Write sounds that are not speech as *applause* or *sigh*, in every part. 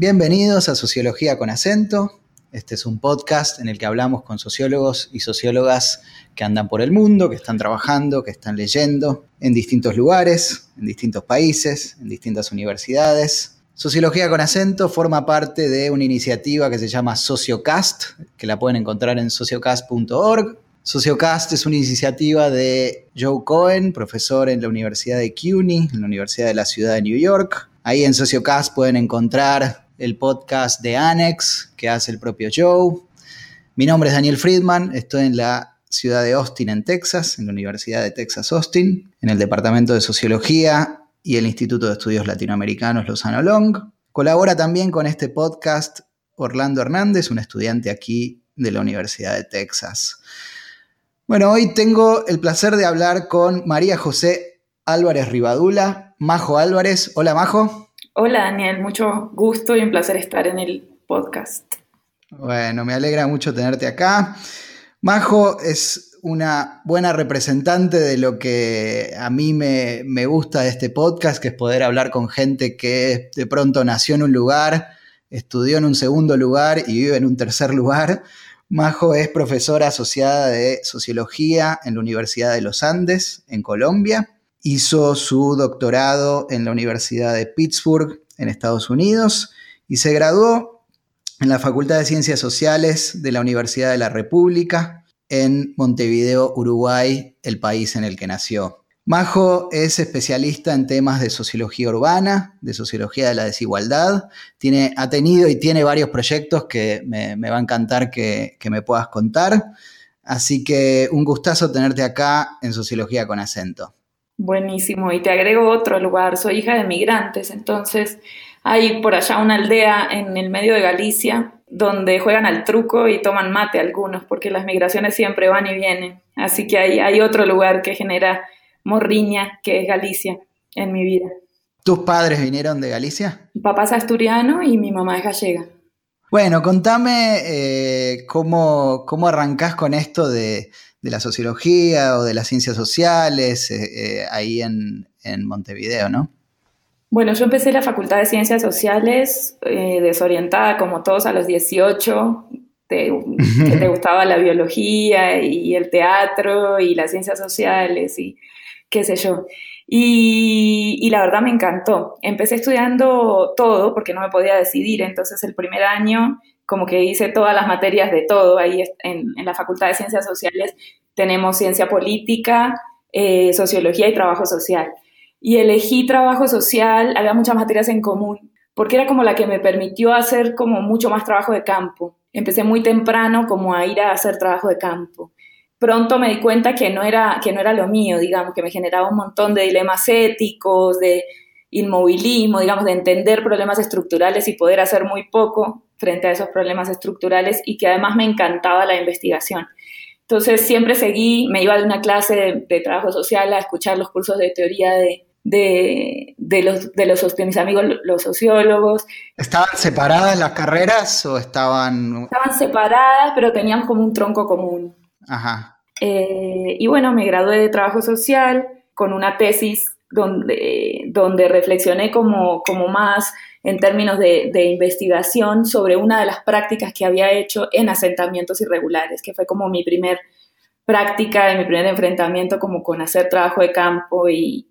Bienvenidos a Sociología con acento. Este es un podcast en el que hablamos con sociólogos y sociólogas que andan por el mundo, que están trabajando, que están leyendo en distintos lugares, en distintos países, en distintas universidades. Sociología con acento forma parte de una iniciativa que se llama Sociocast, que la pueden encontrar en sociocast.org. Sociocast es una iniciativa de Joe Cohen, profesor en la Universidad de CUNY, en la Universidad de la Ciudad de New York. Ahí en Sociocast pueden encontrar el podcast de Annex que hace el propio Joe. Mi nombre es Daniel Friedman, estoy en la ciudad de Austin, en Texas, en la Universidad de Texas Austin, en el Departamento de Sociología y el Instituto de Estudios Latinoamericanos Lozano Long. Colabora también con este podcast Orlando Hernández, un estudiante aquí de la Universidad de Texas. Bueno, hoy tengo el placer de hablar con María José Álvarez Ribadula, Majo Álvarez. Hola, Majo. Hola Daniel, mucho gusto y un placer estar en el podcast. Bueno, me alegra mucho tenerte acá. Majo es una buena representante de lo que a mí me, gusta de este podcast, que es poder hablar con gente que de pronto nació en un lugar, estudió en un segundo lugar y vive en un tercer lugar. Majo es profesora asociada de sociología en la Universidad de los Andes, en Colombia hizo su doctorado en la Universidad de Pittsburgh, en Estados Unidos, y se graduó en la Facultad de Ciencias Sociales de la Universidad de la República en Montevideo, Uruguay, el país en el que nació. Majo es especialista en temas de sociología urbana, de sociología de la desigualdad. Tiene, ha tenido y tiene varios proyectos que me, va a encantar que, que me puedas contar. Así que un gustazo tenerte acá en Sociología con acento. Buenísimo. Y te agrego otro lugar. Soy hija de migrantes, entonces hay por allá una aldea en el medio de Galicia donde juegan al truco y toman mate algunos, porque las migraciones siempre van y vienen. Así que hay, hay otro lugar que genera morriña, que es Galicia, en mi vida. ¿Tus padres vinieron de Galicia? Mi papá es asturiano y mi mamá es gallega. Bueno, contame eh, cómo, cómo arrancás con esto de, de la sociología o de las ciencias sociales eh, eh, ahí en, Montevideo, ¿no? Bueno, yo empecé la Facultad de Ciencias Sociales eh, desorientada como todos a los 18, te, que te *laughs* gustaba la biología y el teatro y las ciencias sociales y qué sé yo. Y, y, la verdad me encantó. Empecé estudiando todo porque no me podía decidir, entonces el primer año como que hice todas las materias de todo ahí en, la Facultad de Ciencias Sociales. Tenemos ciencia política, eh, sociología y trabajo social. Y elegí trabajo social, había muchas materias en común, porque era como la que me permitió hacer como mucho más trabajo de campo. Empecé muy temprano como a ir a hacer trabajo de campo. Pronto me di cuenta que no era, que no era lo mío, digamos, que me generaba un montón de dilemas éticos, de inmovilismo, digamos, de entender problemas estructurales y poder hacer muy poco frente a esos problemas estructurales y que además me encantaba la investigación. Entonces siempre seguí, me iba de una clase de, trabajo social a escuchar los cursos de teoría de, de, los, de los mis amigos, los sociólogos. ¿Estaban separadas las carreras o estaban...? Estaban separadas, pero tenían como un tronco común. Ajá. Eh, y bueno, me gradué de trabajo social con una tesis donde, donde reflexioné como, como más en términos de, investigación sobre una de las prácticas que había hecho en asentamientos irregulares, que fue como mi primer práctica, mi primer enfrentamiento como con hacer trabajo de campo y,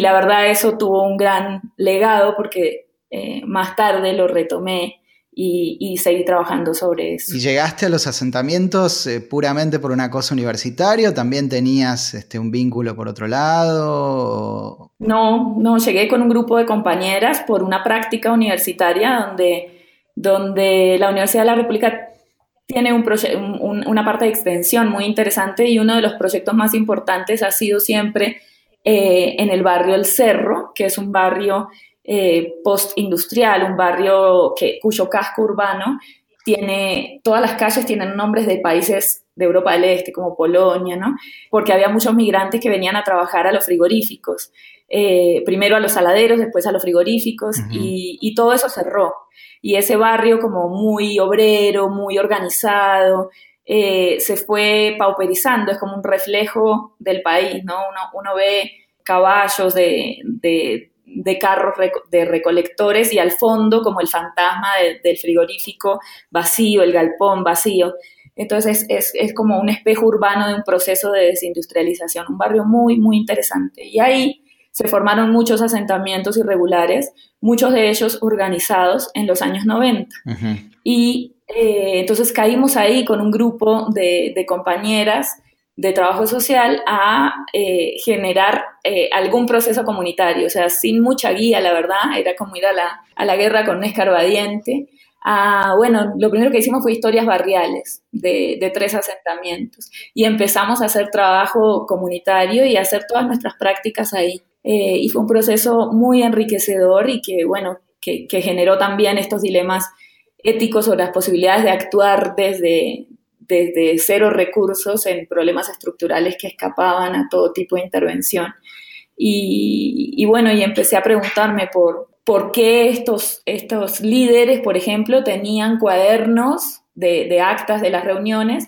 la verdad eso tuvo un gran legado porque eh, más tarde lo retomé y, seguí trabajando sobre eso. ¿Y llegaste a los asentamientos eh, puramente por una cosa universitaria o también tenías este, un vínculo por otro lado? No, no, llegué con un grupo de compañeras por una práctica universitaria donde, donde la Universidad de la República tiene un una parte de extensión muy interesante y uno de los proyectos más importantes ha sido siempre eh, en el barrio El Cerro, que es un barrio eh, postindustrial, un barrio que, cuyo casco urbano tiene, todas las calles tienen nombres de países de Europa del Este, como Polonia, ¿no? Porque había muchos migrantes que venían a trabajar a los frigoríficos, eh, primero a los saladeros, después a los frigoríficos, y, todo eso cerró. Y ese barrio como muy obrero, muy organizado, eh, se fue pauperizando, es como un reflejo del país, ¿no? Uno, uno ve caballos de de carros de recolectores y al fondo como el fantasma del frigorífico vacío, el galpón vacío. Entonces es, es, como un espejo urbano de un proceso de desindustrialización, un barrio muy, muy interesante. Y ahí se formaron muchos asentamientos irregulares, muchos de ellos organizados en los años 90. Y eh, entonces caímos ahí con un grupo de, de compañeras de trabajo social a eh, generar eh, algún proceso comunitario, o sea, sin mucha guía, la verdad, era como ir a la, a la guerra con un escarbadiente. Ah, bueno, lo primero que hicimos fue historias barriales de, tres asentamientos y empezamos a hacer trabajo comunitario y a hacer todas nuestras prácticas ahí. Eh, y fue un proceso muy enriquecedor y que, bueno, que, que generó también estos dilemas éticos o las posibilidades de actuar desde, desde cero recursos en problemas estructurales que escapaban a todo tipo de intervención. Y, bueno, y empecé a preguntarme por, por qué estos, estos líderes, por ejemplo, tenían cuadernos de, actas de las reuniones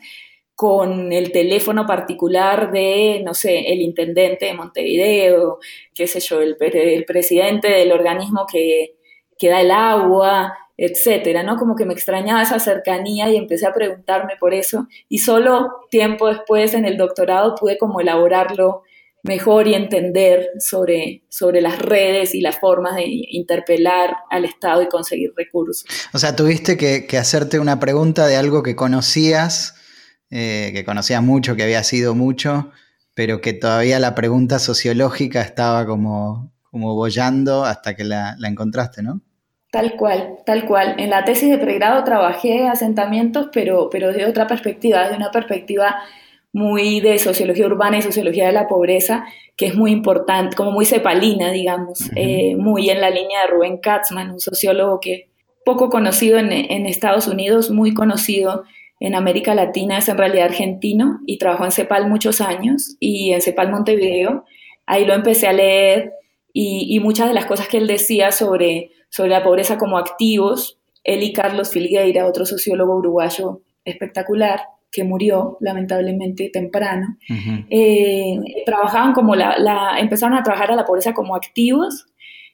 con el teléfono particular de, no sé, el intendente de Montevideo, qué sé yo, el, el presidente del organismo que, que da el agua, etcétera, ¿no? Como que me extrañaba esa cercanía y empecé a preguntarme por eso y solo tiempo después en el doctorado pude como elaborarlo mejor y entender sobre, sobre las redes y las formas de interpelar al Estado y conseguir recursos. O sea, tuviste que, hacerte una pregunta de algo que conocías, eh, que conocías mucho, que había sido mucho, pero que todavía la pregunta sociológica estaba como, como bollando hasta que la, la encontraste, ¿no? Tal cual, tal cual. En la tesis de pregrado trabajé asentamientos, pero, pero de otra perspectiva, desde una perspectiva muy de sociología urbana y sociología de la pobreza, que es muy importante, como muy cepalina, digamos, eh, muy en la línea de Rubén Katzman, un sociólogo que poco conocido en, en, Estados Unidos, muy conocido en América Latina, es en realidad argentino y trabajó en CEPAL muchos años y en CEPAL Montevideo. Ahí lo empecé a leer y, y muchas de las cosas que él decía sobre sobre la pobreza como activos, él y Carlos Filgueira, otro sociólogo uruguayo espectacular, que murió lamentablemente temprano, eh, trabajaban como la, empezaron a trabajar a la pobreza como activos,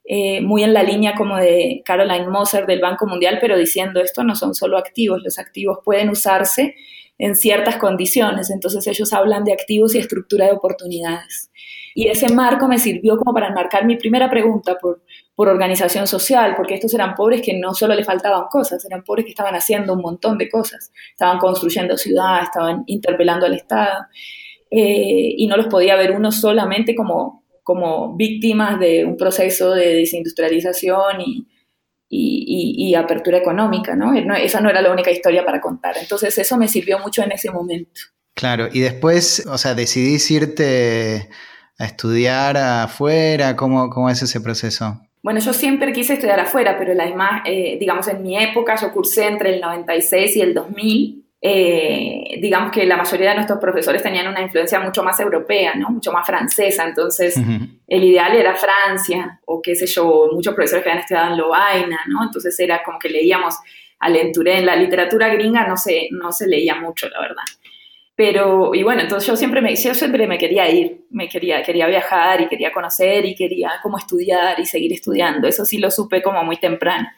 eh, muy en la línea como de Caroline Moser del Banco Mundial, pero diciendo esto no son solo activos, los activos pueden usarse en ciertas condiciones, entonces ellos hablan de activos y estructura de oportunidades. Y ese marco me sirvió como para enmarcar mi primera pregunta por por organización social, porque estos eran pobres que no solo le faltaban cosas, eran pobres que estaban haciendo un montón de cosas, estaban construyendo ciudades, estaban interpelando al Estado, eh, y no los podía ver uno solamente como, como víctimas de un proceso de desindustrialización y, y, apertura económica, ¿no? Esa no era la única historia para contar, entonces eso me sirvió mucho en ese momento. Claro, y después, o sea, decidís irte a estudiar afuera, ¿cómo, cómo es ese proceso? Bueno, yo siempre quise estudiar afuera, pero la eh, digamos, en mi época yo cursé entre el 96 y el 2000. Eh, digamos que la mayoría de nuestros profesores tenían una influencia mucho más europea, ¿no? Mucho más francesa. Entonces, el ideal era Francia, o qué sé yo, muchos profesores que habían estudiado en Lovaina, ¿no? Entonces era como que leíamos a Lenturé. En la literatura gringa no se, no se leía mucho, la verdad. Pero, y bueno, entonces yo siempre me, yo siempre me quería ir, me quería, quería viajar y quería conocer y quería como estudiar y seguir estudiando. Eso sí lo supe como muy temprano.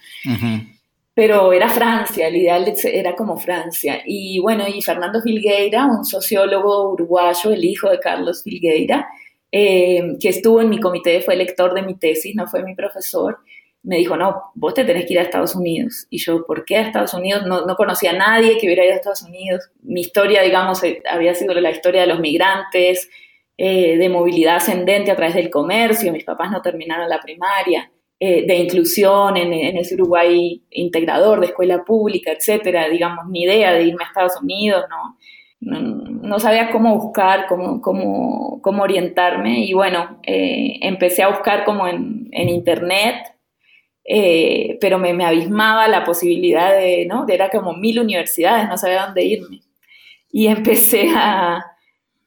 Pero era Francia, el ideal era como Francia. Y bueno, y Fernando Filgueira, un sociólogo uruguayo, el hijo de Carlos Filgueira, eh, que estuvo en mi comité, fue lector de mi tesis, no fue mi profesor, me dijo, no, vos te tenés que ir a Estados Unidos. Y yo, ¿por qué a Estados Unidos? No, no conocía a nadie que hubiera ido a Estados Unidos. Mi historia, digamos, eh, había sido la historia de los migrantes, eh, de movilidad ascendente a través del comercio. Mis papás no terminaron la primaria. Eh, de inclusión en, en, ese Uruguay integrador, de escuela pública, etcétera. Digamos, ni idea de irme a Estados Unidos, no. No, sabía cómo buscar, cómo, cómo, cómo orientarme y bueno, empecé a buscar como en, en internet eh, pero me, me, abismaba la posibilidad de, ¿no? De era como mil universidades, no sabía dónde irme. Y *laughs* empecé a,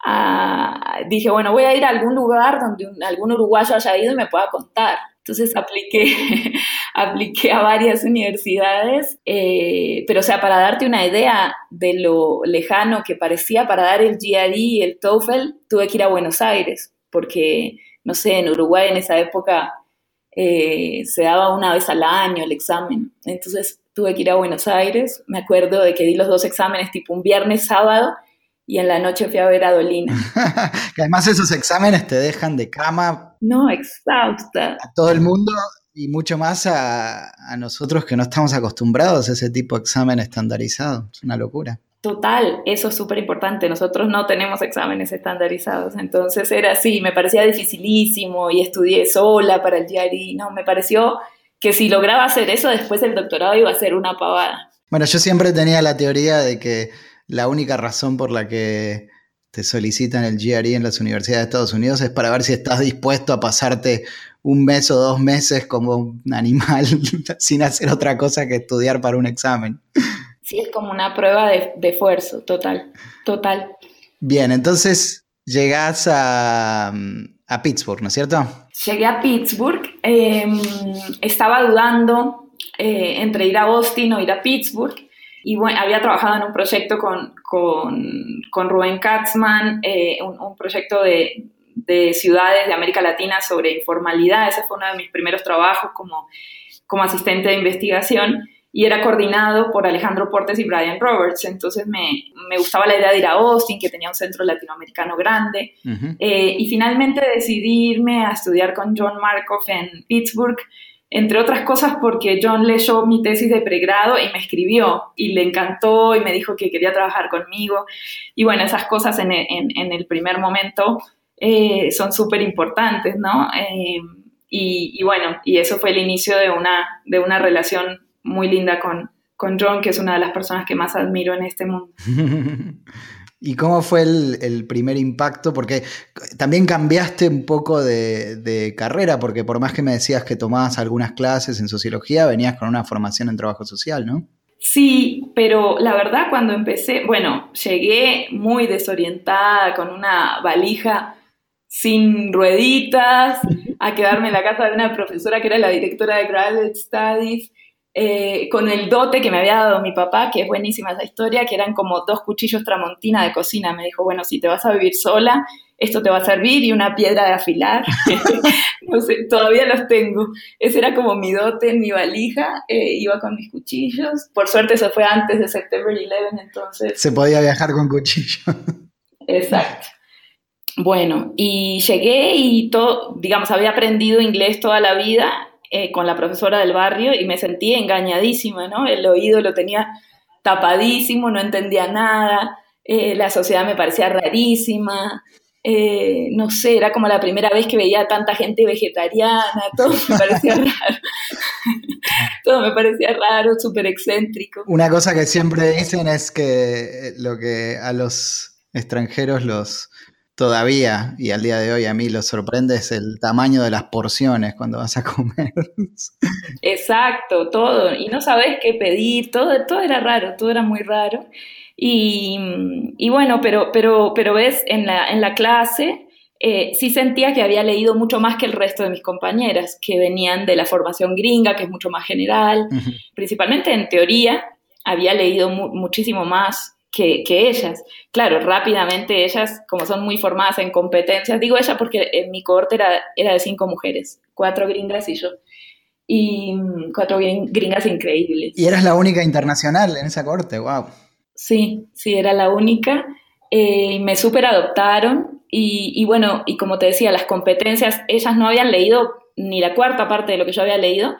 a, dije, bueno, voy a ir a algún lugar donde algún uruguayo haya ido y me pueda contar. Entonces apliqué, *laughs* apliqué a varias universidades, eh, pero o sea, para darte una idea de lo lejano que parecía para dar el GRE y el TOEFL, tuve que ir a Buenos Aires, porque, no sé, en Uruguay en esa época eh, se daba una vez al año el examen. Entonces tuve que ir a Buenos Aires. Me acuerdo de que di los dos exámenes tipo un viernes, sábado, y en la noche fui a ver a Dolina. *laughs* que además esos exámenes te dejan de cama. No, exhausta. A todo el mundo y mucho más a, a nosotros que no estamos acostumbrados a ese tipo de examen estandarizado. Es una locura. Total, eso es súper importante. Nosotros no tenemos exámenes estandarizados, entonces era así, me parecía dificilísimo y estudié sola para el GRE. No, me pareció que si lograba hacer eso, después el doctorado iba a ser una pavada. Bueno, yo siempre tenía la teoría de que la única razón por la que te solicitan el GRE en las universidades de Estados Unidos es para ver si estás dispuesto a pasarte un mes o dos meses como un animal *laughs* sin hacer otra cosa que estudiar para un examen. Sí, es como una prueba de, esfuerzo, total, total. Bien, entonces llegas a, Pittsburgh, ¿no es cierto? Llegué a Pittsburgh, em, estaba dudando eh, entre ir a Austin o ir a Pittsburgh, y bueno, había trabajado en un proyecto con, con, Rubén Katzman, eh, un, proyecto de, de, ciudades de América Latina sobre informalidad, ese fue uno de mis primeros trabajos como, como asistente de investigación, y era coordinado por Alejandro Portes y Brian Roberts. Entonces me, me gustaba la idea de ir a Austin, que tenía un centro latinoamericano grande. Eh, y finalmente decidí irme a estudiar con John Markov en Pittsburgh, entre otras cosas porque John leyó mi tesis de pregrado y me escribió y le encantó y me dijo que quería trabajar conmigo. Y bueno, esas cosas en, en, en el primer momento eh, son súper importantes, ¿no? Eh, y, y, bueno, y eso fue el inicio de una, de una relación muy linda con, con John, que es una de las personas que más admiro en este mundo. *laughs* ¿Y cómo fue el, primer impacto? Porque también cambiaste un poco de, carrera, porque por más que me decías que tomabas algunas clases en sociología, venías con una formación en trabajo social, ¿no? Sí, pero la verdad cuando empecé, bueno, llegué muy desorientada, con una valija sin rueditas, a quedarme en la casa de una profesora que era la directora de Graduate Studies eh, con el dote que me había dado mi papá, que es buenísima esa historia, que eran como dos cuchillos tramontina de cocina. Me dijo, bueno, si te vas a vivir sola, esto te va a servir y una piedra de afilar. *laughs* no sé, todavía los tengo. Ese era como mi dote mi valija, eh, iba con mis cuchillos. Por suerte eso fue antes de September 11, entonces... Se podía viajar con cuchillo. Exacto. Bueno, y llegué y todo, digamos, había aprendido inglés toda la vida eh, con la profesora del barrio y me sentí engañadísima, ¿no? El oído lo tenía tapadísimo, no entendía nada, eh, la sociedad me parecía rarísima, eh, no sé, era como la primera vez que veía tanta gente vegetariana, *laughs* todo me parecía raro. *laughs* todo me parecía raro, súper excéntrico. Una cosa que siempre dicen es que lo que a los extranjeros los todavía, y al día de hoy a mí lo sorprende, es el tamaño de las porciones cuando vas a comer. Exacto, todo. Y no sabes qué pedir, todo, todo era raro, todo era muy raro. Y, bueno, pero, pero, pero ves, en la, en la clase eh, sí sentía que había leído mucho más que el resto de mis compañeras, que venían de la formación gringa, que es mucho más general. Principalmente en teoría, había leído muchísimo más que, ellas. Claro, rápidamente ellas, como son muy formadas en competencias, digo ella porque en mi cohorte era, era de cinco mujeres, cuatro gringas y yo. Y mm, cuatro gringas increíbles. Y eras la única internacional en esa cohorte, wow. Sí, sí, era la única. Eh, me súper adoptaron y, y bueno, y como te decía, las competencias, ellas no habían leído ni la cuarta parte de lo que yo había leído,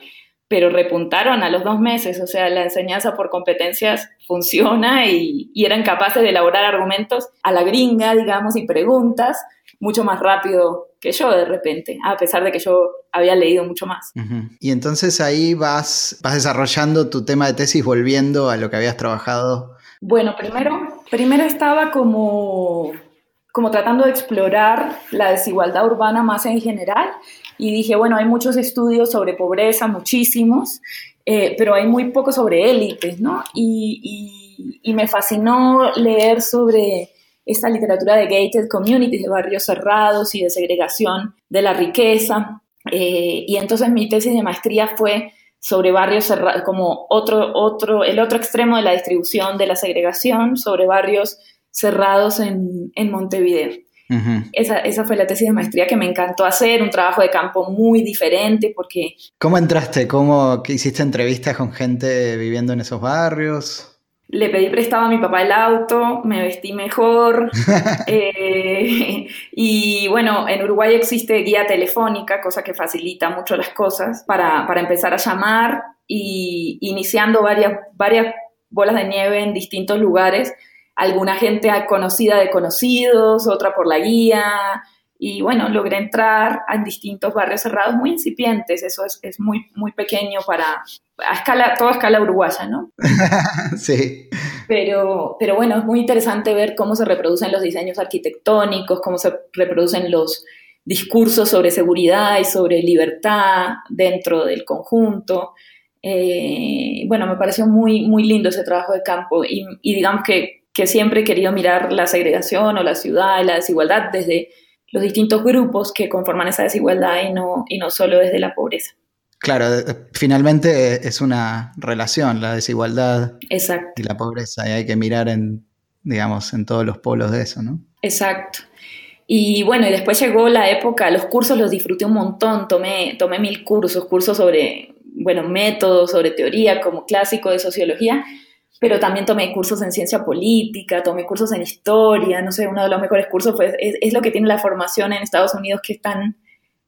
pero repuntaron a los dos meses, o sea, la enseñanza por competencias funciona y, eran capaces de elaborar argumentos a la gringa, digamos, y preguntas mucho más rápido que yo de repente, a pesar de que yo había leído mucho más. Y entonces ahí vas, vas desarrollando tu tema de tesis volviendo a lo que habías trabajado. Bueno, primero, primero estaba como, como tratando de explorar la desigualdad urbana más en general y dije, bueno, hay muchos estudios sobre pobreza, muchísimos, eh, pero hay muy poco sobre élites, ¿no? Y, y, me fascinó leer sobre esta literatura de gated communities, de barrios cerrados y de segregación de la riqueza. Eh, y entonces mi tesis de maestría fue sobre barrios cerrados, como otro, otro, el otro extremo de la distribución de la segregación, sobre barrios cerrados en, en Montevideo. Esa, esa, fue la tesis de maestría que me encantó hacer, un trabajo de campo muy diferente porque... ¿Cómo entraste? ¿Cómo hiciste entrevistas con gente viviendo en esos barrios? Le pedí prestado a mi papá el auto, me vestí mejor. *laughs* Eh, y bueno, en Uruguay existe guía telefónica, cosa que facilita mucho las cosas, para, para empezar a llamar y iniciando varias, varias bolas de nieve en distintos lugares alguna gente conocida de conocidos, otra por la guía, y bueno, logré entrar en distintos barrios cerrados muy incipientes, eso es, muy, muy pequeño para, a escala, toda escala uruguaya, ¿no? *laughs* sí. Pero, pero bueno, es muy interesante ver cómo se reproducen los diseños arquitectónicos, cómo se reproducen los discursos sobre seguridad y sobre libertad dentro del conjunto. Eh, bueno, me pareció muy, muy lindo ese trabajo de campo y digamos que que siempre he querido mirar la segregación o la ciudad y la desigualdad desde los distintos grupos que conforman esa desigualdad y no, y no solo desde la pobreza. Claro, finalmente es una relación, la desigualdad Exacto. y la pobreza, y hay que mirar en, digamos, en todos los polos de eso, ¿no? Exacto. Y bueno, y después llegó la época, los cursos los disfruté un montón, tomé, tomé mil cursos, cursos sobre, bueno, métodos, sobre teoría, como clásico de sociología, pero también tomé cursos en ciencia política, tomé cursos en historia, no sé, uno de los mejores cursos fue, es, lo que tiene la formación en Estados Unidos que es tan,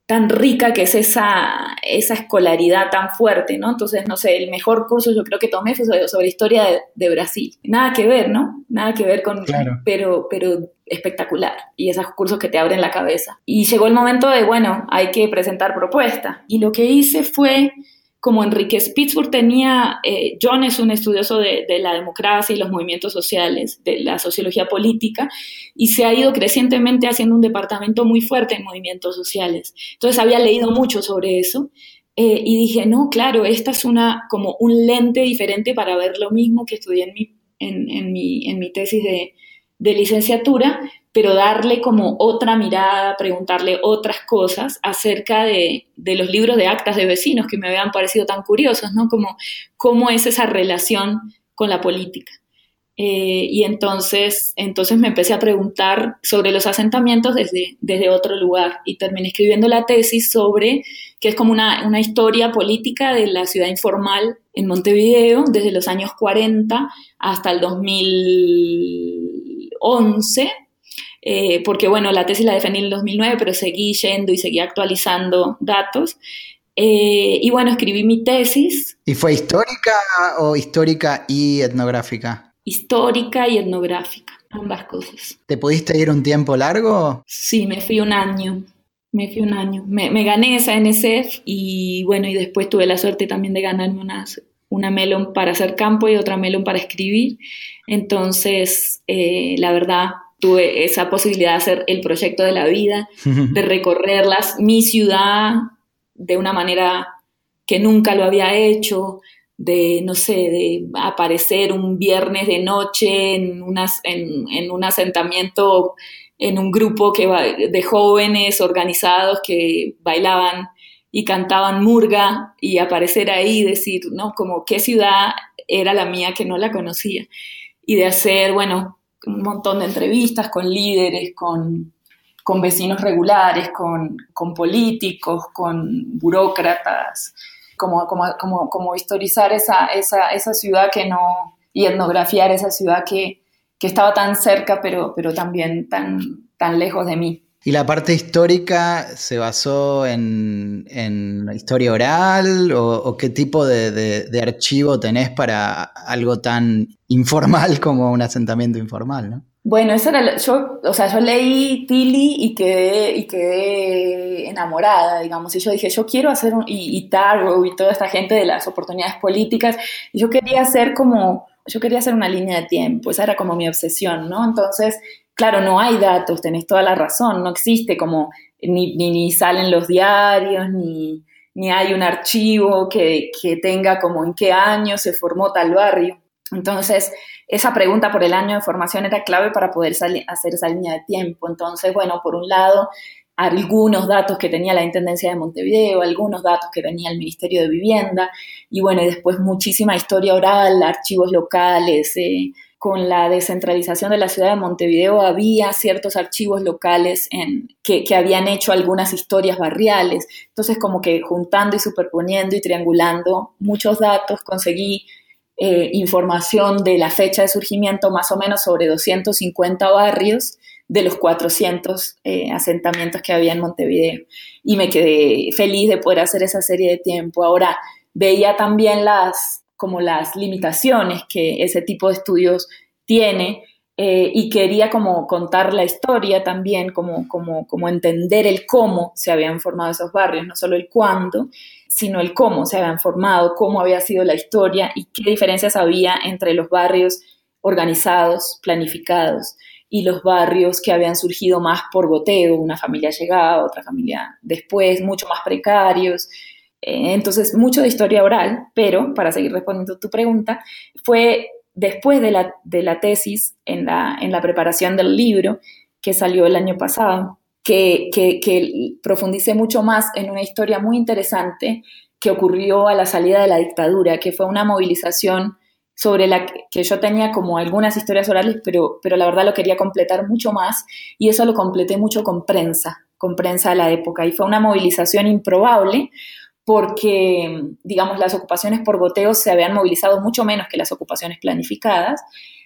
tan rica, que es esa, esa escolaridad tan fuerte, ¿no? Entonces, no sé, el mejor curso yo creo que tomé fue sobre, historia de, Brasil. Nada que ver, ¿no? Nada que ver con, pero, pero espectacular. Y esos cursos que te abren la cabeza. Y llegó el momento de, bueno, hay que presentar propuesta. Y lo que hice fue como Enrique Spitzburg tenía, eh, John es un estudioso de, la democracia y los movimientos sociales, de la sociología política, y se ha ido crecientemente haciendo un departamento muy fuerte en movimientos sociales. Entonces había leído mucho sobre eso eh, y dije, no, claro, esta es una, como un lente diferente para ver lo mismo que estudié en mi, en, mi, en mi tesis de, de licenciatura, pero darle como otra mirada, preguntarle otras cosas acerca de, los libros de actas de vecinos que me habían parecido tan curiosos, ¿no? Como cómo es esa relación con la política. Eh, y entonces, entonces me empecé a preguntar sobre los asentamientos desde, desde otro lugar y terminé escribiendo la tesis sobre, que es como una, una historia política de la ciudad informal en Montevideo desde los años 40 hasta el 2011 eh, porque bueno, la tesis la defendí en el 2009, pero seguí yendo y seguí actualizando datos. Eh, y bueno, escribí mi tesis. ¿Y fue histórica o histórica y etnográfica? Histórica y etnográfica, ambas cosas. ¿Te pudiste ir un tiempo largo? Sí, me fui un año. Me fui un año. Me, gané esa NSF y bueno, y después tuve la suerte también de ganarme una, una melón para hacer campo y otra melón para escribir. Entonces, eh, la verdad, tuve esa posibilidad de hacer el proyecto de la vida, de recorrerlas, mi ciudad de una manera que nunca lo había hecho, de, no sé, de aparecer un viernes de noche en, unas, en, un asentamiento, en un grupo que, de jóvenes organizados que bailaban y cantaban murga y aparecer ahí y decir, ¿no? Como qué ciudad era la mía que no la conocía. Y de hacer, bueno, un montón de entrevistas con líderes, con, vecinos regulares, con, políticos, con burócratas, como, como, como, historizar esa, esa, esa, ciudad que no, y etnografiar esa ciudad que, que estaba tan cerca, pero, pero también tan, tan lejos de mí. ¿Y la parte histórica se basó en, en historia oral o, qué tipo de, archivo tenés para algo tan informal *laughs* como un asentamiento informal? ¿no? Bueno, eso era, yo, o sea, yo leí Tilly y quedé, y quedé enamorada, digamos, y yo dije, yo quiero hacer, y, y y toda esta gente de las oportunidades políticas, yo quería hacer como, yo quería hacer una línea de tiempo, esa era como mi obsesión, ¿no? Entonces, claro, no hay datos, tenés toda la razón, no existe como ni, ni, salen los diarios, ni, ni hay un archivo que, que, tenga como en qué año se formó tal barrio. Entonces, esa pregunta por el año de formación era clave para poder hacer esa línea de tiempo. Entonces, bueno, por un lado, algunos datos que tenía la Intendencia de Montevideo, algunos datos que tenía el Ministerio de Vivienda, y bueno, y después muchísima historia oral, archivos locales, eh, con la descentralización de la ciudad de Montevideo había ciertos archivos locales en, que, habían hecho algunas historias barriales. Entonces, como que juntando y superponiendo y triangulando muchos datos, conseguí eh, información de la fecha de surgimiento más o menos sobre 250 barrios de los 400 eh, asentamientos que había en Montevideo. Y me quedé feliz de poder hacer esa serie de tiempo. Ahora, veía también las, como las limitaciones que ese tipo de estudios tiene eh, y quería como contar la historia también, como, como, como entender el cómo se habían formado esos barrios, no solo el cuándo, sino el cómo se habían formado, cómo había sido la historia y qué diferencias había entre los barrios organizados, planificados y los barrios que habían surgido más por goteo, una familia llegada, otra familia después, mucho más precarios. Eh, entonces, mucho de historia oral, pero para seguir respondiendo tu pregunta, fue después de la, de la tesis, en la, en la preparación del libro, que salió el año pasado, que, que, profundicé mucho más en una historia muy interesante que ocurrió a la salida de la dictadura, que fue una movilización sobre la que yo tenía como algunas historias orales, pero, pero la verdad lo quería completar mucho más y eso lo completé mucho con prensa, con prensa de la época. Y fue una movilización improbable porque, digamos, las ocupaciones por goteo se habían movilizado mucho menos que las ocupaciones planificadas,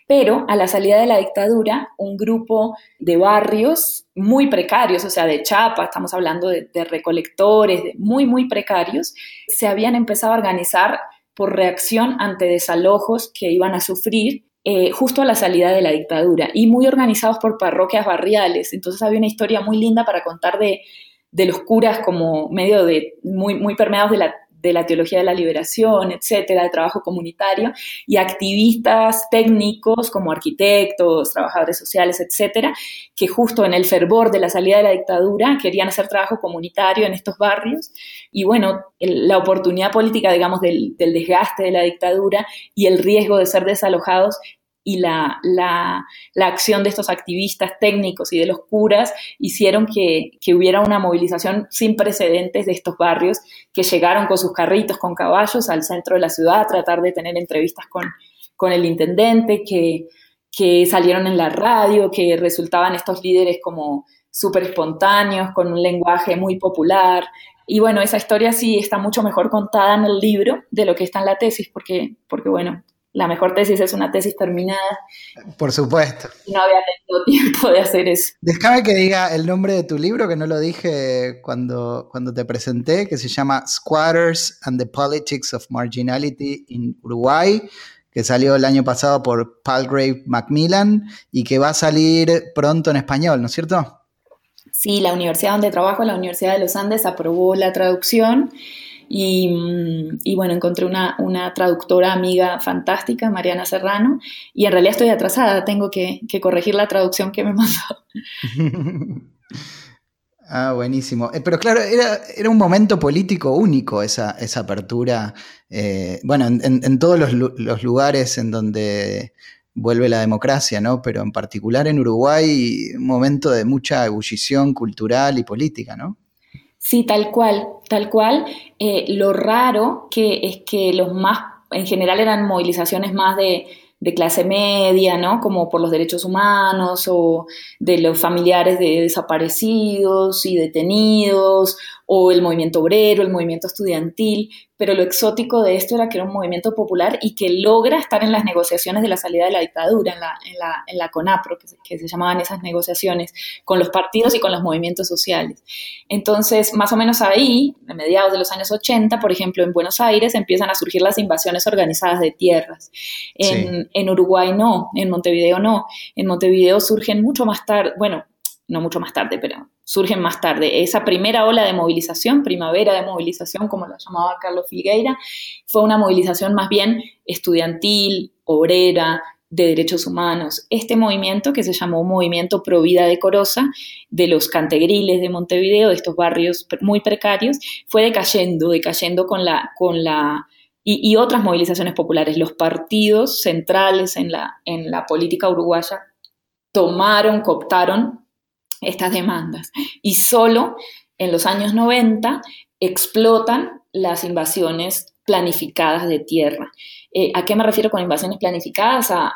pero a la salida de la dictadura, un grupo de barrios muy precarios, o sea, de chapa, estamos hablando de, recolectores, muy, muy precarios, se habían empezado a organizar por reacción ante desalojos que iban a sufrir eh, justo a la salida de la dictadura y muy organizados por parroquias barriales. Entonces había una historia muy linda para contar de, de los curas como medio de muy, muy permeados de la de la teología de la liberación, etcétera, de trabajo comunitario, y activistas técnicos como arquitectos, trabajadores sociales, etcétera, que justo en el fervor de la salida de la dictadura querían hacer trabajo comunitario en estos barrios. Y bueno, la oportunidad política, digamos, del, del desgaste de la dictadura y el riesgo de ser desalojados y la, la, la, acción de estos activistas técnicos y de los curas hicieron que, que, hubiera una movilización sin precedentes de estos barrios que llegaron con sus carritos, con caballos al centro de la ciudad a tratar de tener entrevistas con, con el intendente, que, que salieron en la radio, que resultaban estos líderes como súper espontáneos, con un lenguaje muy popular. Y bueno, esa historia sí está mucho mejor contada en el libro de lo que está en la tesis, porque, porque bueno, la mejor tesis es una tesis terminada. Por supuesto. no había tenido *laughs* tiempo de hacer eso. Déjame que diga el nombre de tu libro, que no lo dije cuando, cuando te presenté, que se llama Squatters and the Politics of Marginality in Uruguay, que salió el año pasado por Palgrave Macmillan y que va a salir pronto en español, ¿no es cierto? Sí, la universidad donde trabajo, la Universidad de los Andes, aprobó la traducción Mm, y, bueno, encontré una, traductora amiga fantástica, Mariana Serrano, y en realidad estoy atrasada, tengo que, corregir la traducción que me mandó. *laughs* Ah, buenísimo. Eh, pero claro, era, un momento político único esa, esa apertura. Eh, bueno, en, todos los, los, lugares en donde vuelve la democracia, ¿no? Pero en particular en Uruguay, un momento de mucha ebullición cultural y política, ¿no? Sí, tal cual, tal cual. Eh, lo raro que es que los más, en general eran movilizaciones más de, de clase media, ¿no? Como por los derechos humanos o de los familiares de desaparecidos y detenidos o el movimiento obrero, el movimiento estudiantil, pero lo exótico de esto era que era un movimiento popular y que logra estar en las negociaciones de la salida de la dictadura, en la, en la, en la CONAPRO, que se, llamaban esas negociaciones, con los partidos y con los movimientos sociales. Entonces, más o menos ahí, a mediados de los años 80, por ejemplo, en Buenos Aires empiezan a surgir las invasiones organizadas de tierras. En, en Uruguay no, en Montevideo no. En Montevideo surgen mucho más tarde, bueno, no mucho más tarde, pero surgen más tarde. Esa primera ola de movilización, primavera de movilización, como la llamaba Carlos Figueira, fue una movilización más bien estudiantil, obrera, de derechos humanos. Este movimiento, que se llamó Movimiento Pro Vida Decorosa, de los cantegriles de Montevideo, de estos barrios muy precarios, fue decayendo, decayendo con la, con la y, y, otras movilizaciones populares. Los partidos centrales en la, en la política uruguaya tomaron, cooptaron estas demandas. Y solo en los años 90 explotan las invasiones planificadas de tierra. Eh, ¿A qué me refiero con invasiones planificadas? A,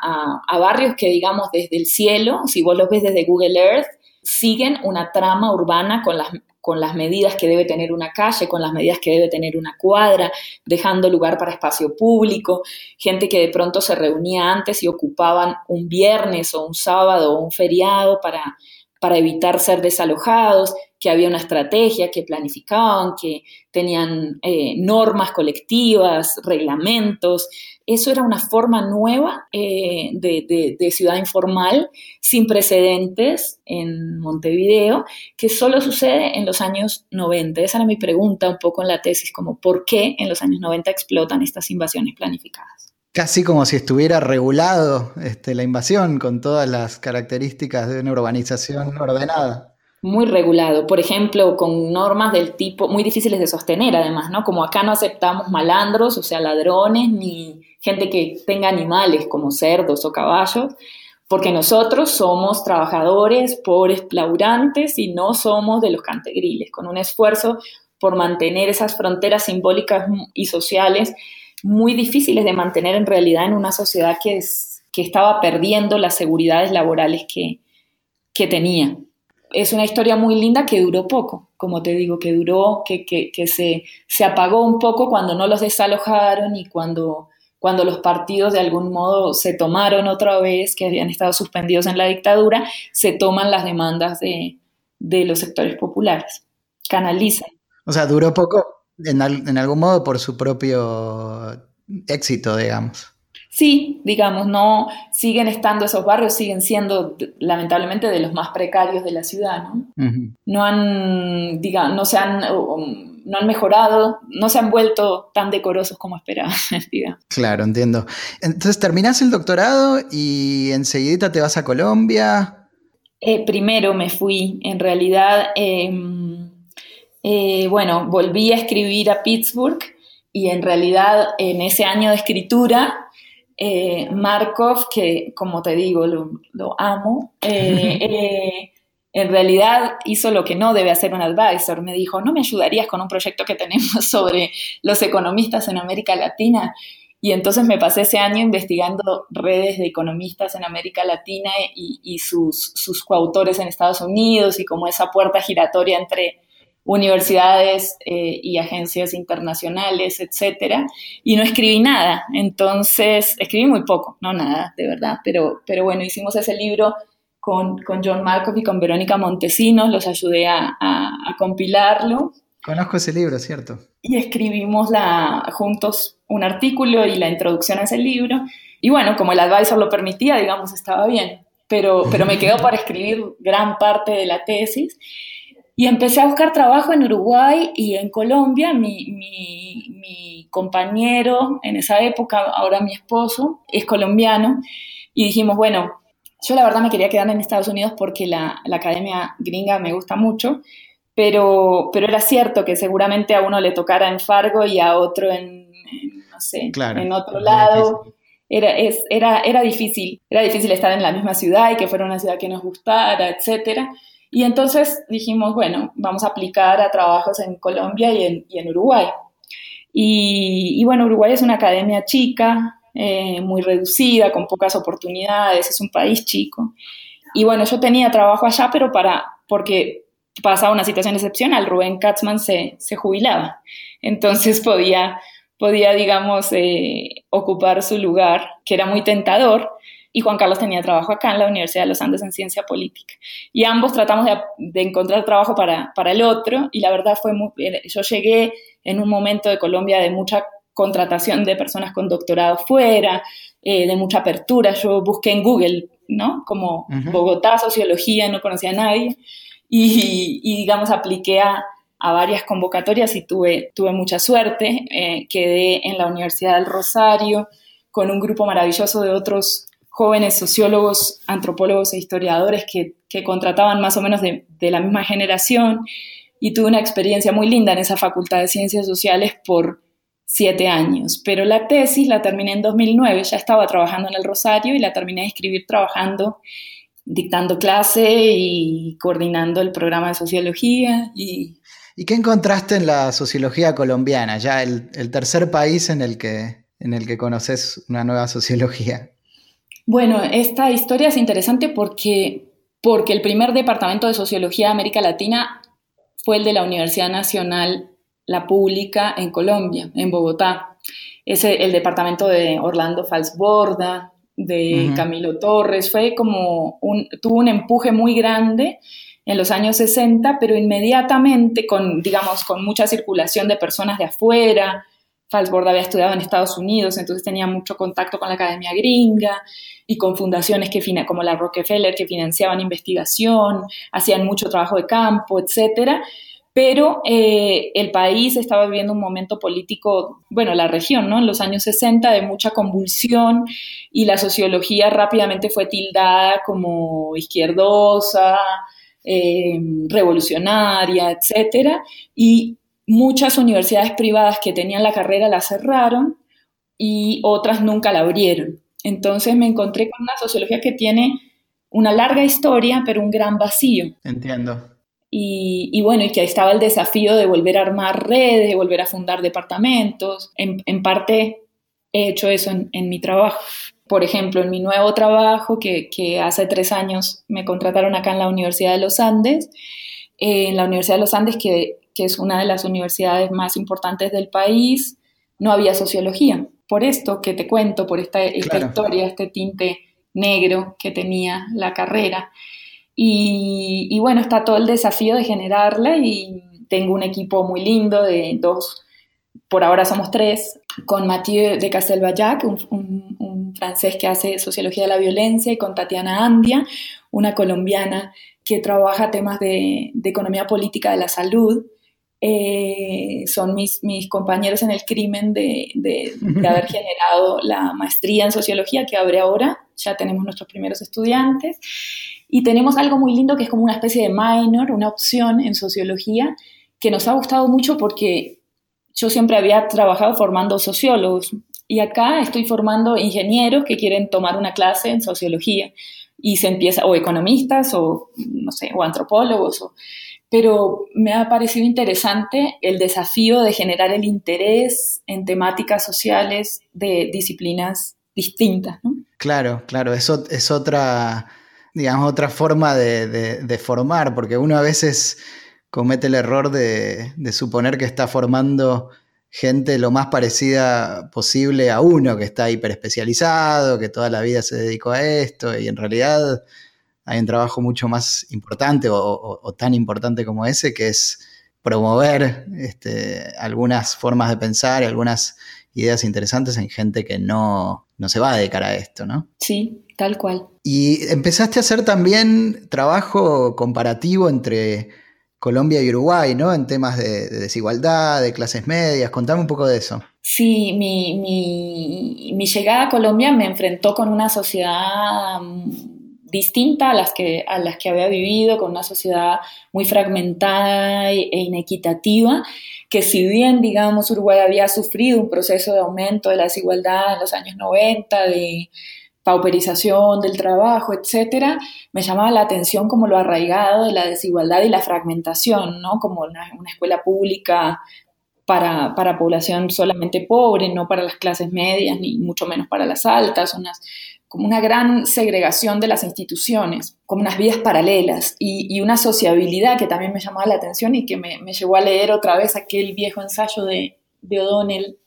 a, barrios que, digamos, desde el cielo, si vos los ves desde Google Earth, siguen una trama urbana con las, con las medidas que debe tener una calle, con las medidas que debe tener una cuadra, dejando lugar para espacio público, gente que de pronto se reunía antes y ocupaban un viernes o un sábado o un feriado para, para evitar ser desalojados, que había una estrategia, que planificaban, que tenían eh, normas colectivas, reglamentos. Eso era una forma nueva eh, de, ciudad informal, sin precedentes en Montevideo, que solo sucede en los años 90. Esa era mi pregunta un poco en la tesis, como por qué en los años 90 explotan estas invasiones planificadas. Casi como si estuviera regulado este, la invasión con todas las características de una urbanización ordenada. Muy regulado, por ejemplo, con normas del tipo muy difíciles de sostener además, ¿no? Como acá no aceptamos malandros, o sea, ladrones, ni gente que tenga animales como cerdos o caballos, porque nosotros somos trabajadores, pobres, plaurantes y no somos de los cantegriles, con un esfuerzo por mantener esas fronteras simbólicas y sociales muy difíciles de mantener en realidad en una sociedad que, que estaba perdiendo las seguridades laborales que, que tenía es una historia muy linda que duró poco, como te digo, que duró, que, se, se, apagó un poco cuando no los desalojaron y cuando, cuando los partidos de algún modo se tomaron otra vez, que habían estado suspendidos en la dictadura, se toman las demandas de, los sectores populares, canalizan. O sea, duró poco en, en algún modo por su propio éxito, digamos. Sí, digamos, no siguen estando esos barrios, siguen siendo lamentablemente de los más precarios de la ciudad, ¿no? No han, diga, no se han, no han mejorado, no se han vuelto tan decorosos como esperaban, *laughs* digamos. Claro, entiendo. Entonces terminas el doctorado y enseguida te vas a Colombia. Eh, primero me fui, en realidad, em, eh, bueno, volví a escribir a Pittsburgh y en realidad en ese año de escritura eh, Markov, que como te digo, lo, amo, eh, *laughs* eh, en realidad hizo lo que no debe hacer un advisor. Me dijo, ¿no me ayudarías con un proyecto que tenemos *laughs* sobre los economistas en América Latina? Y entonces me pasé ese año investigando redes de economistas en América Latina y, y sus, sus coautores en Estados Unidos y como esa puerta giratoria entre universidades eh, y agencias internacionales, etcétera, y no escribí nada. Entonces, escribí muy poco, no nada, de verdad, pero, pero bueno, hicimos ese libro con, con John Markov y con Verónica Montesinos, los ayudé a, a, compilarlo. Conozco ese libro, ¿cierto? Y escribimos la, juntos un artículo y la introducción a ese libro. Y bueno, como el advisor lo permitía, digamos, estaba bien. Pero, pero me quedó *laughs* para escribir gran parte de la tesis. Y empecé a buscar trabajo en Uruguay y en Colombia. Mi, mi, compañero en esa época, ahora mi esposo, es colombiano. Y dijimos, bueno, yo la verdad me quería quedar en Estados Unidos porque la, la academia gringa me gusta mucho, pero, pero era cierto que seguramente a uno le tocara en Fargo y a otro en, no sé, en otro lado. Era, es, era, era difícil, era difícil estar en la misma ciudad y que fuera una ciudad que nos gustara, etcétera. Y entonces dijimos, bueno, vamos a aplicar a trabajos en Colombia y en, Uruguay. Y, bueno, Uruguay es una academia chica, eh, muy reducida, con pocas oportunidades, es un país chico. Y bueno, yo tenía trabajo allá, pero para, porque pasaba una situación excepcional, Rubén Katzman se, se jubilaba. Entonces podía, podía digamos, eh, ocupar su lugar, que era muy tentador, y Juan Carlos tenía trabajo acá en la Universidad de los Andes en Ciencia Política. Y ambos tratamos de, encontrar trabajo para, para, el otro y la verdad fue muy, eh, yo llegué en un momento de Colombia de mucha contratación de personas con doctorado fuera, eh, de mucha apertura. Yo busqué en Google, ¿no? Como Bogotá, sociología, no conocía a nadie. Y, digamos, apliqué a, a, varias convocatorias y tuve, tuve mucha suerte. Eh, quedé en la Universidad del Rosario con un grupo maravilloso de otros jóvenes sociólogos, antropólogos e historiadores que, contrataban más o menos de, la misma generación y tuve una experiencia muy linda en esa Facultad de Ciencias Sociales por siete años. Pero la tesis la terminé en 2009, ya estaba trabajando en el Rosario y la terminé de escribir trabajando, dictando clase y coordinando el programa de sociología y ¿Y qué encontraste en la sociología colombiana, ya el, tercer país en el, que, en el que conoces una nueva sociología? Bueno, esta historia es interesante porque, porque el primer departamento de sociología de América Latina fue el de la Universidad Nacional, la pública en Colombia, en Bogotá. Es el departamento de Orlando Falsborda, de Camilo Torres, fue como un, tuvo un empuje muy grande en los años 60, pero inmediatamente con, digamos, con mucha circulación de personas de afuera, Falsborda había estudiado en Estados Unidos, entonces tenía mucho contacto con la academia gringa y con fundaciones que, como la Rockefeller que financiaban investigación, hacían mucho trabajo de campo, etcétera pero eh, el país estaba viviendo un momento político, bueno, la región, ¿no? En los años 60 de mucha convulsión y la sociología rápidamente fue tildada como izquierdosa, eh, revolucionaria, etcétera, y muchas universidades privadas que tenían la carrera la cerraron y otras nunca la abrieron. Entonces me encontré con una sociología que tiene una larga historia, pero un gran vacío. Entiendo. Y, bueno, y que ahí estaba el desafío de volver a armar redes, de volver a fundar departamentos. En, parte he hecho eso en, mi trabajo. Por ejemplo, en mi nuevo trabajo, que, hace tres años me contrataron acá en la Universidad de los Andes, eh, en la Universidad de los Andes, que, es una de las universidades más importantes del país, no había sociología. Por esto que te cuento, por esta, esta historia, este tinte negro que tenía la carrera. Y, bueno, está todo el desafío de generarla y tengo un equipo muy lindo de dos, por ahora somos tres, con Mathieu de Castelbajac, un, un, francés que hace sociología de la violencia, y con Tatiana Andia, una colombiana que trabaja temas de, economía política de la salud. Eh, son mis, mis, compañeros en el crimen de, de, de, haber *laughs* generado la maestría en sociología que abre ahora. Ya tenemos nuestros primeros estudiantes. Y tenemos algo muy lindo que es como una especie de minor, una opción en sociología, que nos ha gustado mucho porque yo siempre había trabajado formando sociólogos y acá estoy formando ingenieros que quieren tomar una clase en sociología y se empieza, o economistas, o no sé, o antropólogos, pero me ha parecido interesante el desafío de generar el interés en temáticas sociales de disciplinas distintas. ¿no? Claro, claro, eso es otra digamos, otra forma de, formar, porque uno a veces comete el error de, suponer que está formando gente lo más parecida posible a uno, que está hiperespecializado, que toda la vida se dedicó a esto, y en realidad hay un trabajo mucho más importante o, tan importante como ese, que es promover este, algunas formas de pensar y algunas ideas interesantes en gente que no, no se va a dedicar a esto, ¿no? Sí, tal cual. Y empezaste a hacer también trabajo comparativo entre Colombia y Uruguay, ¿no? En temas de, desigualdad, de clases medias. Contame un poco de eso. Sí, mi, mi, llegada a Colombia me enfrentó con una sociedad mm, distinta a las, que, a las que había vivido, con una sociedad muy fragmentada e inequitativa, que si bien, digamos, Uruguay había sufrido un proceso de aumento de la desigualdad en los años 90, de pauperización del trabajo, etcétera, me llamaba la atención como lo arraigado de la desigualdad y la fragmentación, ¿no? Como una, escuela pública para, para, población solamente pobre, no para las clases medias, ni mucho menos para las altas, unas, como una gran segregación de las instituciones, como unas vías paralelas y, una sociabilidad que también me llamaba la atención y que me, llevó a leer otra vez aquel viejo ensayo de, de O'Donnell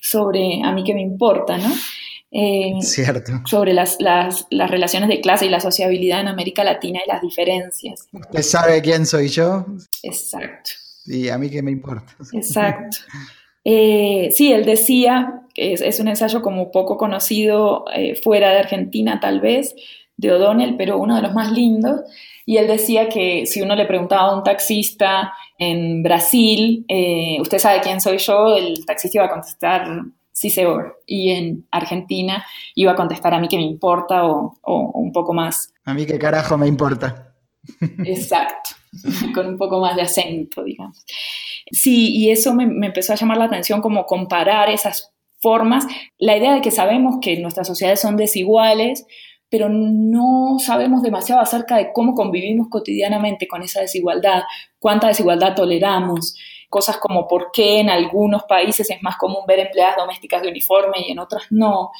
sobre A mí que me importa, ¿no? Eh, Cierto. sobre las, las, las, relaciones de clase y la sociabilidad en América Latina y las diferencias. ¿Usted sabe quién soy yo? Exacto. Y a mí qué me importa. Exacto. *laughs* Eh, sí, él decía, que es, un ensayo como poco conocido eh, fuera de Argentina tal vez, de O'Donnell, pero uno de los más lindos, y él decía que si uno le preguntaba a un taxista en Brasil, usted sabe quién soy yo, el taxista iba a contestar sí seguro. Y en Argentina iba a contestar a mí que me importa o, un poco más. A mí qué carajo me importa. Exacto, *laughs* con un poco más de acento, digamos. Sí, y eso me, empezó a llamar la atención, como comparar esas formas, la idea de que sabemos que nuestras sociedades son desiguales, pero no sabemos demasiado acerca de cómo convivimos cotidianamente con esa desigualdad, cuánta desigualdad toleramos, cosas como por qué en algunos países es más común ver empleadas domésticas de uniforme y en otras no,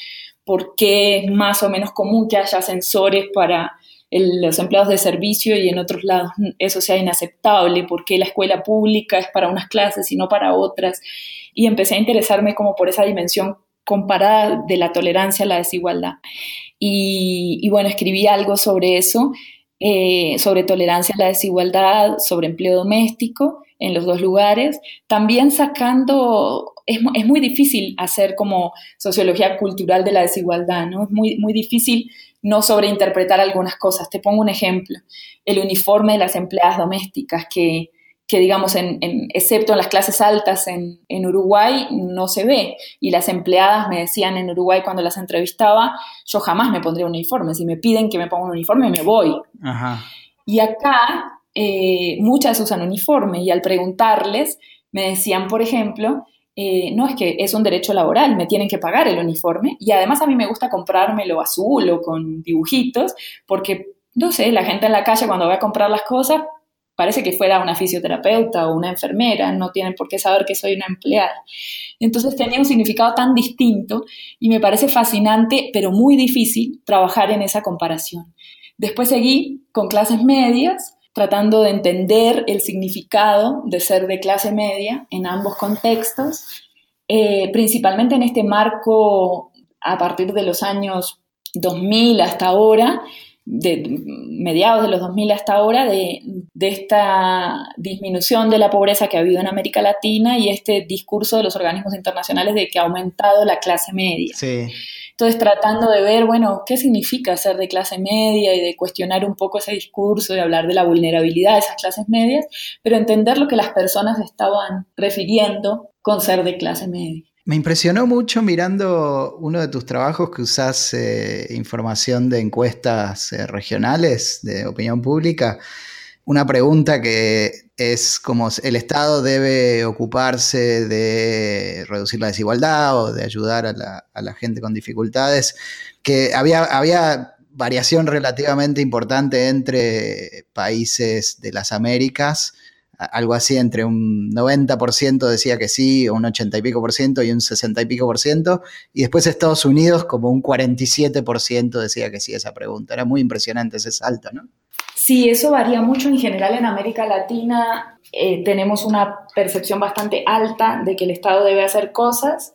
por qué es más o menos común que haya ascensores para los empleados de servicio y en otros lados eso sea inaceptable, por qué la escuela pública es para unas clases y no para otras. Y empecé a interesarme como por esa dimensión comparada de la tolerancia a la desigualdad. Y, bueno, escribí algo sobre eso, eh, sobre tolerancia a la desigualdad, sobre empleo doméstico en los dos lugares, también sacando, es, es, muy difícil hacer como sociología cultural de la desigualdad, ¿no? Es muy, muy difícil no sobreinterpretar algunas cosas. Te pongo un ejemplo, el uniforme de las empleadas domésticas que que digamos, en, excepto en las clases altas en, Uruguay, no se ve. Y las empleadas me decían en Uruguay cuando las entrevistaba, yo jamás me pondría un uniforme. Si me piden que me ponga un uniforme, me voy. Y acá eh, muchas usan uniforme y al preguntarles, me decían, por ejemplo, eh, no es que es un derecho laboral, me tienen que pagar el uniforme y además a mí me gusta comprármelo azul o con dibujitos porque, no sé, la gente en la calle cuando va a comprar las cosas parece que fuera una fisioterapeuta o una enfermera, no tienen por qué saber que soy una empleada. Entonces tenía un significado tan distinto y me parece fascinante, pero muy difícil, trabajar en esa comparación. Después seguí con clases medias, tratando de entender el significado de ser de clase media en ambos contextos, eh, principalmente en este marco a partir de los años 2000 hasta ahora, de mediados de los 2000 hasta ahora de, esta disminución de la pobreza que ha habido en América Latina y este discurso de los organismos internacionales de que ha aumentado la clase media. Entonces, tratando de ver, bueno, qué significa ser de clase media y de cuestionar un poco ese discurso, de hablar de la vulnerabilidad de esas clases medias, pero entender lo que las personas estaban refiriendo con ser de clase media. Me impresionó mucho mirando uno de tus trabajos que usás eh, información de encuestas eh, regionales de opinión pública. Una pregunta que es como el Estado debe ocuparse de reducir la desigualdad o de ayudar a la, gente con dificultades, que había, había variación relativamente importante entre países de las Américas algo así entre un 90% decía que sí, o un 80 y pico por ciento y un 60 y pico por ciento, y después Estados Unidos como un 47% decía que sí esa pregunta. Era muy impresionante ese salto, ¿no? Sí, eso varía mucho. En general en América Latina eh, tenemos una percepción bastante alta de que el Estado debe hacer cosas,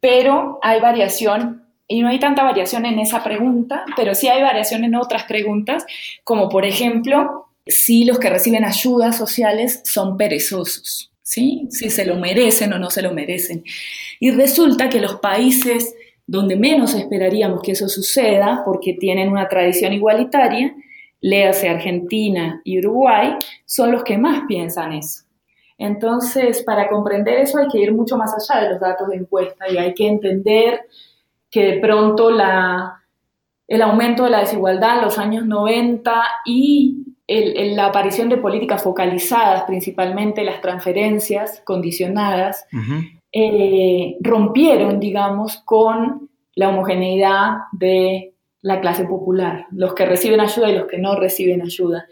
pero hay variación y no hay tanta variación en esa pregunta, pero sí hay variación en otras preguntas, como por ejemplo, si los que reciben ayudas sociales son perezosos, ¿sí? si se lo merecen o no se lo merecen. Y resulta que los países donde menos esperaríamos que eso suceda, porque tienen una tradición igualitaria, léase Argentina y Uruguay, son los que más piensan eso. Entonces, para comprender eso hay que ir mucho más allá de los datos de encuesta y hay que entender que de pronto la, el aumento de la desigualdad en los años 90 y la aparición de políticas focalizadas, principalmente las transferencias condicionadas, eh, rompieron, digamos, con la homogeneidad de la clase popular, los que reciben ayuda y los que no reciben ayuda.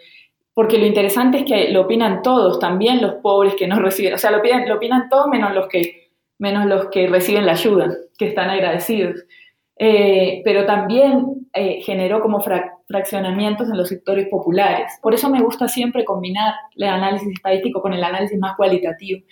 Porque lo interesante es que lo opinan todos, también los pobres que no reciben, o sea, lo, lo opinan todos menos los, que, menos los que reciben la ayuda, que están agradecidos. Eh, pero también eh, generó como fraccionamientos en los sectores populares. Por eso me gusta siempre combinar el análisis estadístico con el análisis más cualitativo.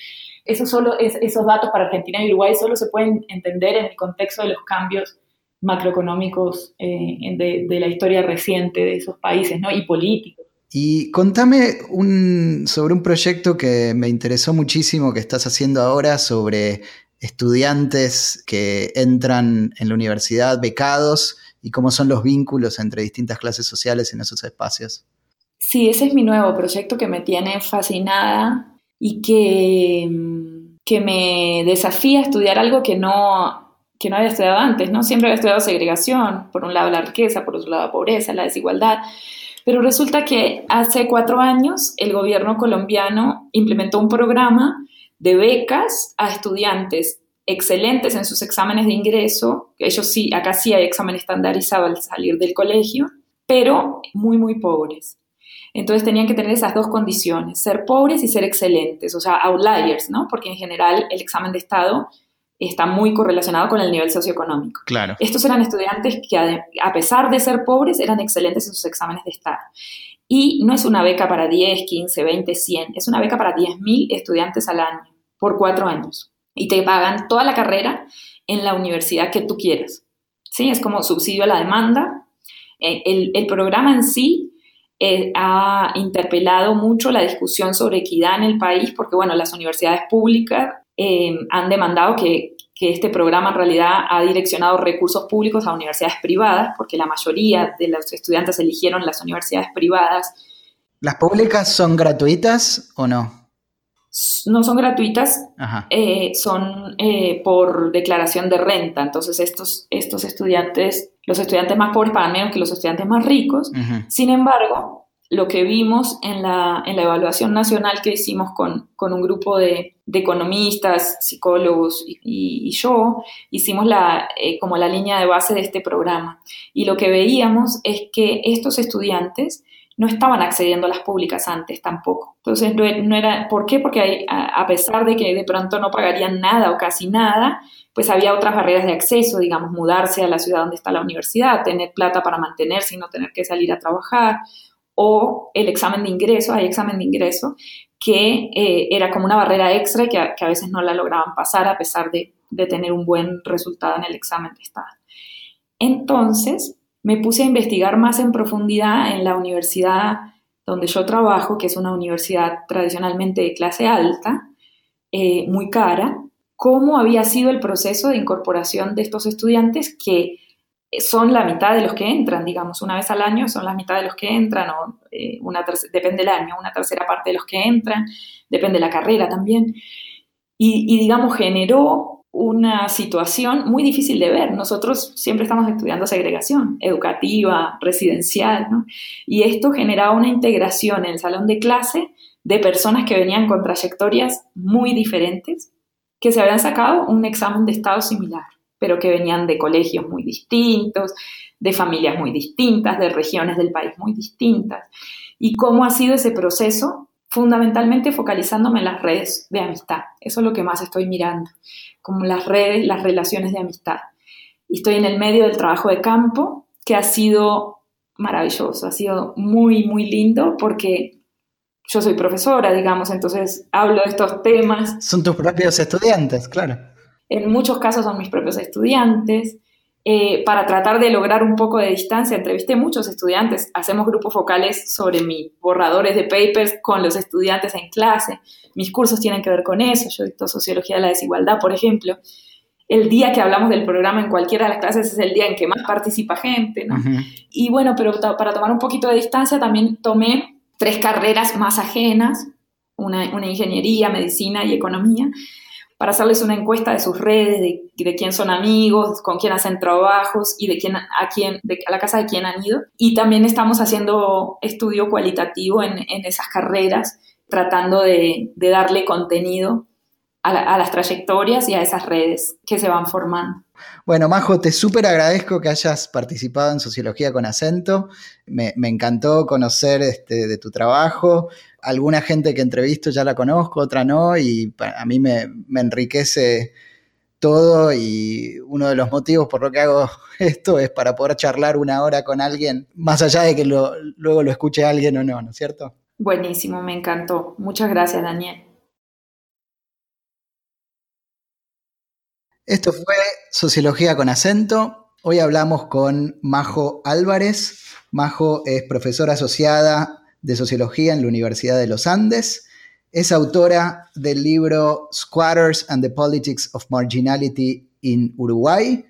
Eso solo es, esos datos para Argentina y Uruguay solo se pueden entender en el contexto de los cambios macroeconómicos eh, de, la historia reciente de esos países ¿no? y políticos. Y contame un, sobre un proyecto que me interesó muchísimo que estás haciendo ahora sobre estudiantes que entran en la universidad becados y cómo son los vínculos entre distintas clases sociales en esos espacios. Sí, ese es mi nuevo proyecto que me tiene fascinada y que, que me desafía a estudiar algo que no, que no había estudiado antes, ¿no? Siempre había estudiado segregación, por un lado la riqueza, por otro lado la pobreza, la desigualdad, pero resulta que hace cuatro años el gobierno colombiano implementó un programa de becas a estudiantes excelentes en sus exámenes de ingreso, ellos sí, acá sí hay examen estandarizado al salir del colegio, pero muy, muy pobres. Entonces tenían que tener esas dos condiciones, ser pobres y ser excelentes, o sea, outliers, ¿no? Porque en general el examen de Estado está muy correlacionado con el nivel socioeconómico. Claro. Estos eran estudiantes que a pesar de ser pobres eran excelentes en sus exámenes de Estado. Y no es una beca para 10, 15, 20, 100, es una beca para 10.000 estudiantes al año, por cuatro años. Y te pagan toda la carrera en la universidad que tú quieras. ¿Sí? Es como subsidio a la demanda. Eh, el, el programa en sí eh, ha interpelado mucho la discusión sobre equidad en el país porque, bueno, las universidades públicas eh, han demandado que, que, este programa en realidad ha direccionado recursos públicos a universidades privadas porque la mayoría de los estudiantes eligieron las universidades privadas. ¿Las públicas son gratuitas o no? no son gratuitas, eh, son por declaración de renta. Entonces estos, estos estudiantes los estudiantes más pobres pagan menos que los estudiantes más ricos. Sin embargo, lo que vimos en la, en la evaluación nacional que hicimos con, con un grupo de, de, economistas, psicólogos y, y yo, hicimos la, eh, como la línea de base de este programa. Y lo que veíamos es que estos estudiantes no estaban accediendo a las públicas antes tampoco. Entonces, no, era, ¿por qué? Porque a, pesar de que de pronto no pagarían nada o casi nada, pues había otras barreras de acceso, digamos, mudarse a la ciudad donde está la universidad, tener plata para mantenerse y no tener que salir a trabajar, o el examen de ingreso, hay examen de ingreso, que eh, era como una barrera extra que a, veces no la lograban pasar a pesar de, de tener un buen resultado en el examen de estado. Entonces, me puse a investigar más en profundidad en la universidad donde yo trabajo, que es una universidad tradicionalmente de clase alta, eh, muy cara, cómo había sido el proceso de incorporación de estos estudiantes que son la mitad de los que entran, digamos, una vez al año son la mitad de los que entran, o eh, una depende del año, una tercera parte de los que entran, depende de la carrera también. Y, y digamos, generó una situación muy difícil de ver. Nosotros siempre estamos estudiando segregación educativa, residencial, ¿no? Y esto generaba una integración en el salón de clase de personas que venían con trayectorias muy diferentes, que se habían sacado un examen de estado similar, pero que venían de colegios muy distintos, de familias muy distintas, de regiones del país muy distintas. Y cómo ha sido ese proceso fundamentalmente focalizándome en las redes de amistad. Eso es lo que más estoy mirando, como las redes, las relaciones de amistad. Y estoy en el medio del trabajo de campo, que ha sido maravilloso, ha sido muy, muy lindo porque yo soy profesora, digamos, entonces hablo de estos temas. Son tus propios estudiantes, claro. En muchos casos son mis propios estudiantes. Eh, para tratar de lograr un poco de distancia, entrevisté muchos estudiantes, hacemos grupos focales sobre mis borradores de papers con los estudiantes en clase, mis cursos tienen que ver con eso, yo dicto Sociología de la Desigualdad, por ejemplo. El día que hablamos del programa en cualquiera de las clases es el día en que más participa gente, ¿no? Y bueno, pero para tomar un poquito de distancia también tomé tres carreras más ajenas, una, una ingeniería, medicina y economía, para hacerles una encuesta de sus redes, de, quién son amigos, con quién hacen trabajos y de quién a quién, de, a la casa de quién han ido. Y también estamos haciendo estudio cualitativo en, esas carreras, tratando de, darle contenido a, las trayectorias y a esas redes que se van formando. Bueno, Majo, te súper agradezco que hayas participado en Sociología con acento. Me, encantó conocer este, de tu trabajo alguna gente que entrevisto ya la conozco, otra no, y a mí me, enriquece todo y uno de los motivos por lo que hago *laughs* esto es para poder charlar una hora con alguien, más allá de que luego lo escuche alguien o no, ¿no es cierto? Buenísimo, me encantó. Muchas gracias, Daniel. Esto fue Sociología con acento. Hoy hablamos con Majo Álvarez. Majo es profesora asociada de Sociología en la Universidad de los Andes. Es autora del libro Squatters and the Politics of Marginality in Uruguay,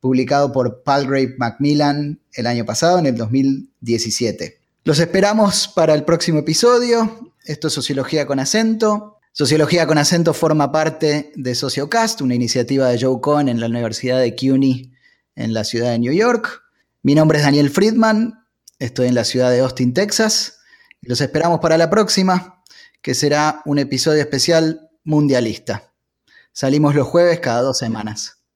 publicado por Palgrave Macmillan el año pasado, en el 2017. Los esperamos para el próximo episodio. Esto es Sociología con acento. Sociología con acento forma parte de Sociocast, una iniciativa de Joe Cohn en la Universidad de CUNY en la ciudad de New York. Mi nombre es Daniel Friedman, estoy en la ciudad de Austin, Texas. Los esperamos para la próxima, que será un episodio especial mundialista. Salimos los jueves cada dos semanas.